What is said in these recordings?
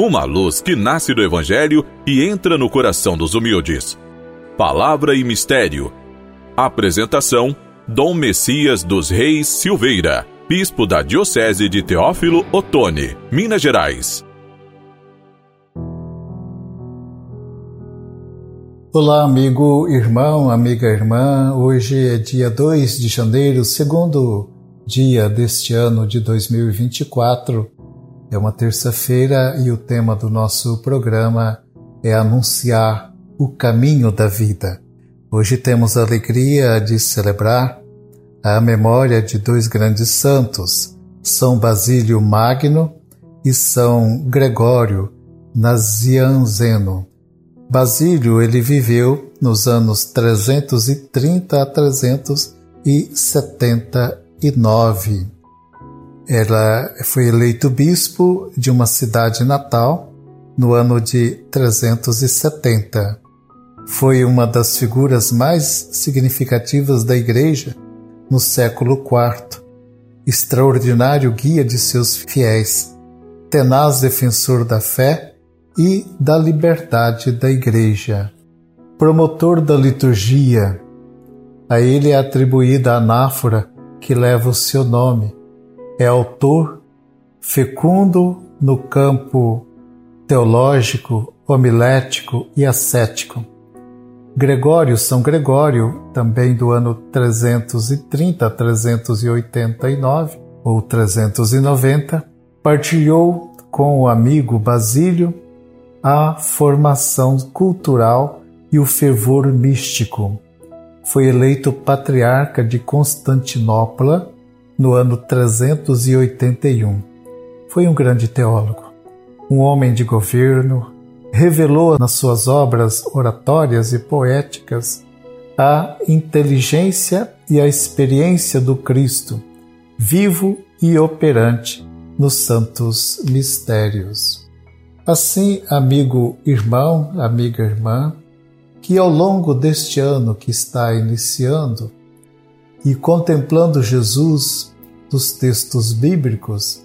uma luz que nasce do Evangelho e entra no coração dos humildes. Palavra e Mistério. Apresentação: Dom Messias dos Reis Silveira, Bispo da Diocese de Teófilo Otoni, Minas Gerais. Olá, amigo, irmão, amiga, irmã. Hoje é dia 2 de janeiro, segundo dia deste ano de 2024. É uma terça-feira e o tema do nosso programa é anunciar o caminho da vida. Hoje temos a alegria de celebrar a memória de dois grandes santos, São Basílio Magno e São Gregório Nazianzeno. Basílio ele viveu nos anos 330 a 379. Ela foi eleito bispo de uma cidade natal no ano de 370. Foi uma das figuras mais significativas da Igreja no século IV, extraordinário guia de seus fiéis, tenaz defensor da fé e da liberdade da Igreja. Promotor da liturgia, a ele é atribuída a anáfora que leva o seu nome. É autor fecundo no campo teológico, homilético e ascético. Gregório, São Gregório, também do ano 330 a 389 ou 390, partilhou com o amigo Basílio a formação cultural e o fervor místico. Foi eleito patriarca de Constantinopla no ano 381. Foi um grande teólogo, um homem de governo, revelou nas suas obras oratórias e poéticas a inteligência e a experiência do Cristo, vivo e operante nos santos mistérios. Assim, amigo irmão, amiga irmã, que ao longo deste ano que está iniciando e contemplando Jesus dos textos bíblicos,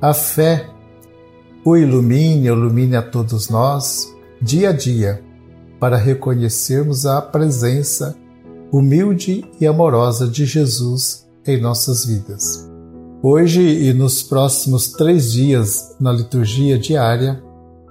a fé o ilumine, ilumine a todos nós, dia a dia, para reconhecermos a presença humilde e amorosa de Jesus em nossas vidas. Hoje e nos próximos três dias na liturgia diária,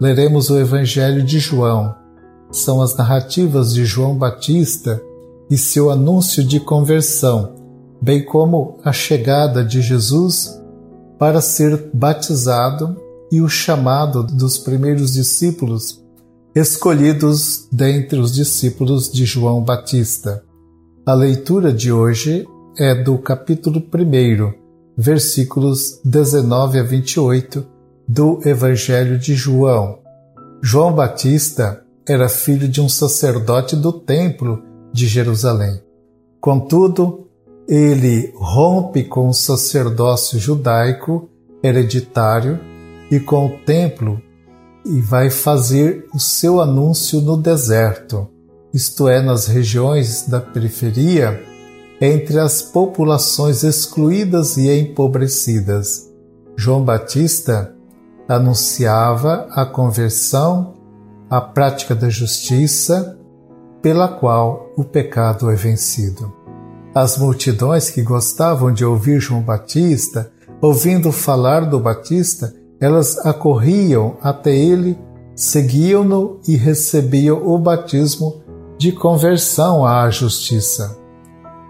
leremos o Evangelho de João. São as narrativas de João Batista e seu anúncio de conversão, bem como a chegada de Jesus para ser batizado e o chamado dos primeiros discípulos escolhidos dentre os discípulos de João Batista. A leitura de hoje é do capítulo 1, versículos 19 a 28 do Evangelho de João. João Batista era filho de um sacerdote do Templo de Jerusalém. Contudo, ele rompe com o sacerdócio judaico hereditário e com o templo e vai fazer o seu anúncio no deserto, isto é, nas regiões da periferia, entre as populações excluídas e empobrecidas. João Batista anunciava a conversão, a prática da justiça, pela qual o pecado é vencido. As multidões que gostavam de ouvir João Batista, ouvindo falar do Batista, elas acorriam até ele, seguiam-no e recebiam o batismo de conversão à justiça.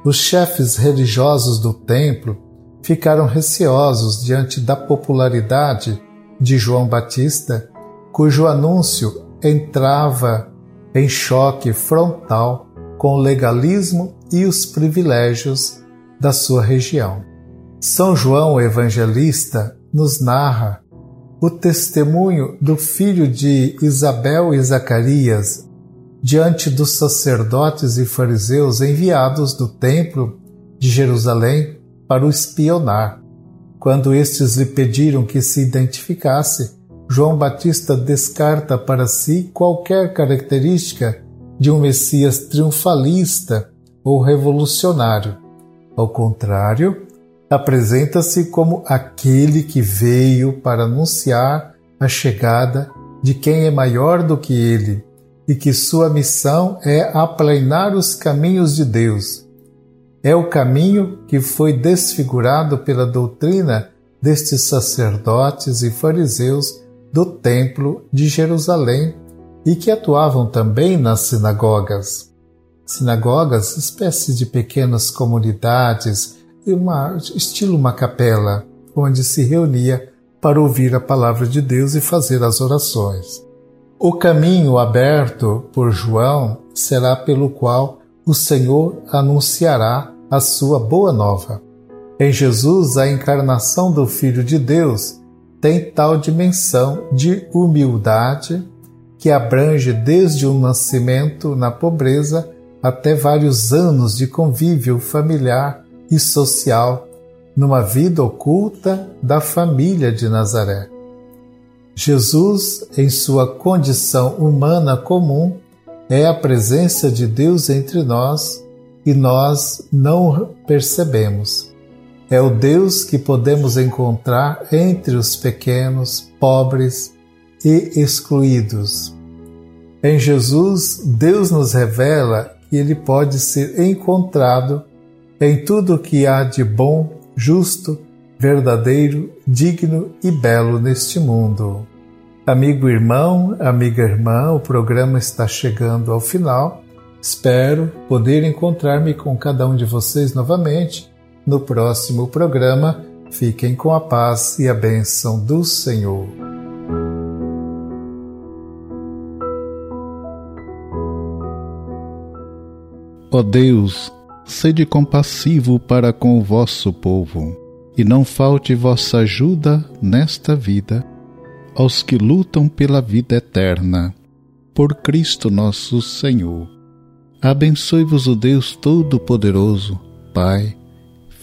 Os chefes religiosos do templo ficaram receosos diante da popularidade de João Batista, cujo anúncio entrava em choque frontal com o legalismo e os privilégios da sua região. São João Evangelista nos narra o testemunho do filho de Isabel e Zacarias diante dos sacerdotes e fariseus enviados do templo de Jerusalém para o espionar. Quando estes lhe pediram que se identificasse, João Batista descarta para si qualquer característica de um Messias triunfalista ou revolucionário. Ao contrário, apresenta-se como aquele que veio para anunciar a chegada de quem é maior do que ele e que sua missão é aplanar os caminhos de Deus. É o caminho que foi desfigurado pela doutrina destes sacerdotes e fariseus do Templo de Jerusalém e que atuavam também nas sinagogas. Sinagogas, espécie de pequenas comunidades, uma, estilo uma capela, onde se reunia para ouvir a palavra de Deus e fazer as orações. O caminho aberto por João será pelo qual o Senhor anunciará a sua boa nova. Em Jesus, a encarnação do Filho de Deus tem tal dimensão de humildade que abrange desde o nascimento na pobreza até vários anos de convívio familiar e social numa vida oculta da família de Nazaré. Jesus, em sua condição humana comum, é a presença de Deus entre nós e nós não percebemos. É o Deus que podemos encontrar entre os pequenos, pobres e excluídos. Em Jesus, Deus nos revela que ele pode ser encontrado em tudo o que há de bom, justo, verdadeiro, digno e belo neste mundo. Amigo irmão, amiga irmã, o programa está chegando ao final. Espero poder encontrar-me com cada um de vocês novamente no próximo programa. Fiquem com a paz e a bênção do Senhor. Ó Deus, sede compassivo para com o vosso povo, e não falte vossa ajuda nesta vida aos que lutam pela vida eterna. Por Cristo nosso Senhor. Abençoe-vos o Deus Todo-Poderoso, Pai,